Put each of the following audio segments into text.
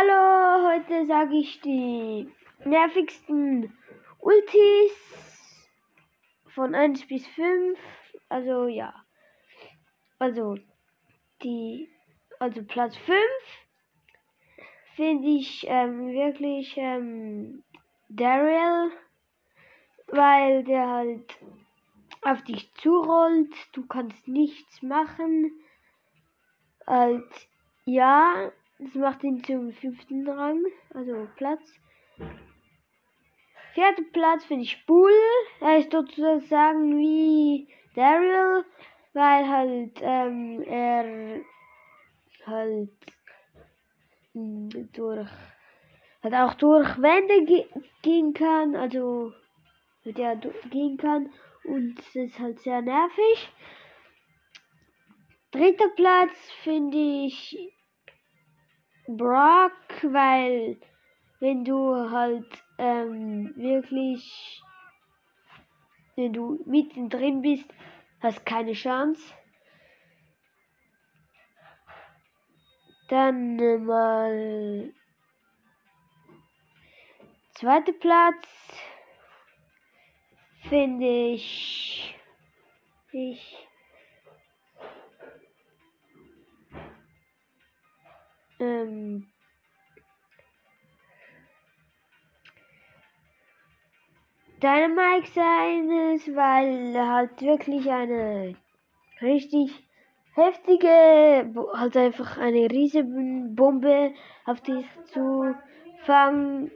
Hallo, heute sage ich die nervigsten Ultis von 1 bis 5. Also ja. Also die also Platz 5 finde ich ähm, wirklich ähm, Daryl, weil der halt auf dich zurollt, du kannst nichts machen. Halt, ja, das macht ihn zum fünften Rang, also Platz. Vierter Platz finde ich Bull. Er ist sozusagen wie Daryl, weil halt ähm, er halt hm, durch halt auch durch Wände ge gehen kann, also mit der gehen kann und es ist halt sehr nervig. Dritter Platz finde ich Brock, weil wenn du halt ähm, wirklich, wenn du mittendrin bist, hast keine Chance. Dann mal zweiter Platz finde ich ich ähm, Dynamite seines, weil er halt wirklich eine richtig heftige, halt einfach eine riesige Bombe auf dich zu fangen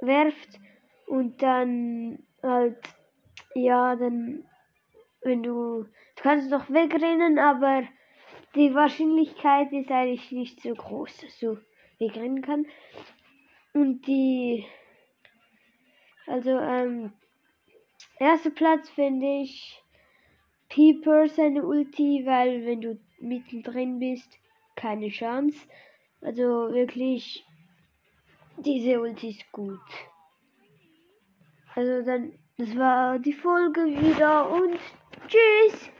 werft und dann halt, ja, dann, wenn du, du kannst noch wegrennen, aber die Wahrscheinlichkeit ist eigentlich nicht so groß, dass du wegrennen kann. Und die, also, ähm, erster Platz finde ich Peeper seine Ulti, weil wenn du mittendrin bist, keine Chance. Also wirklich, diese Ulti ist gut. Also dann, das war die Folge wieder und tschüss.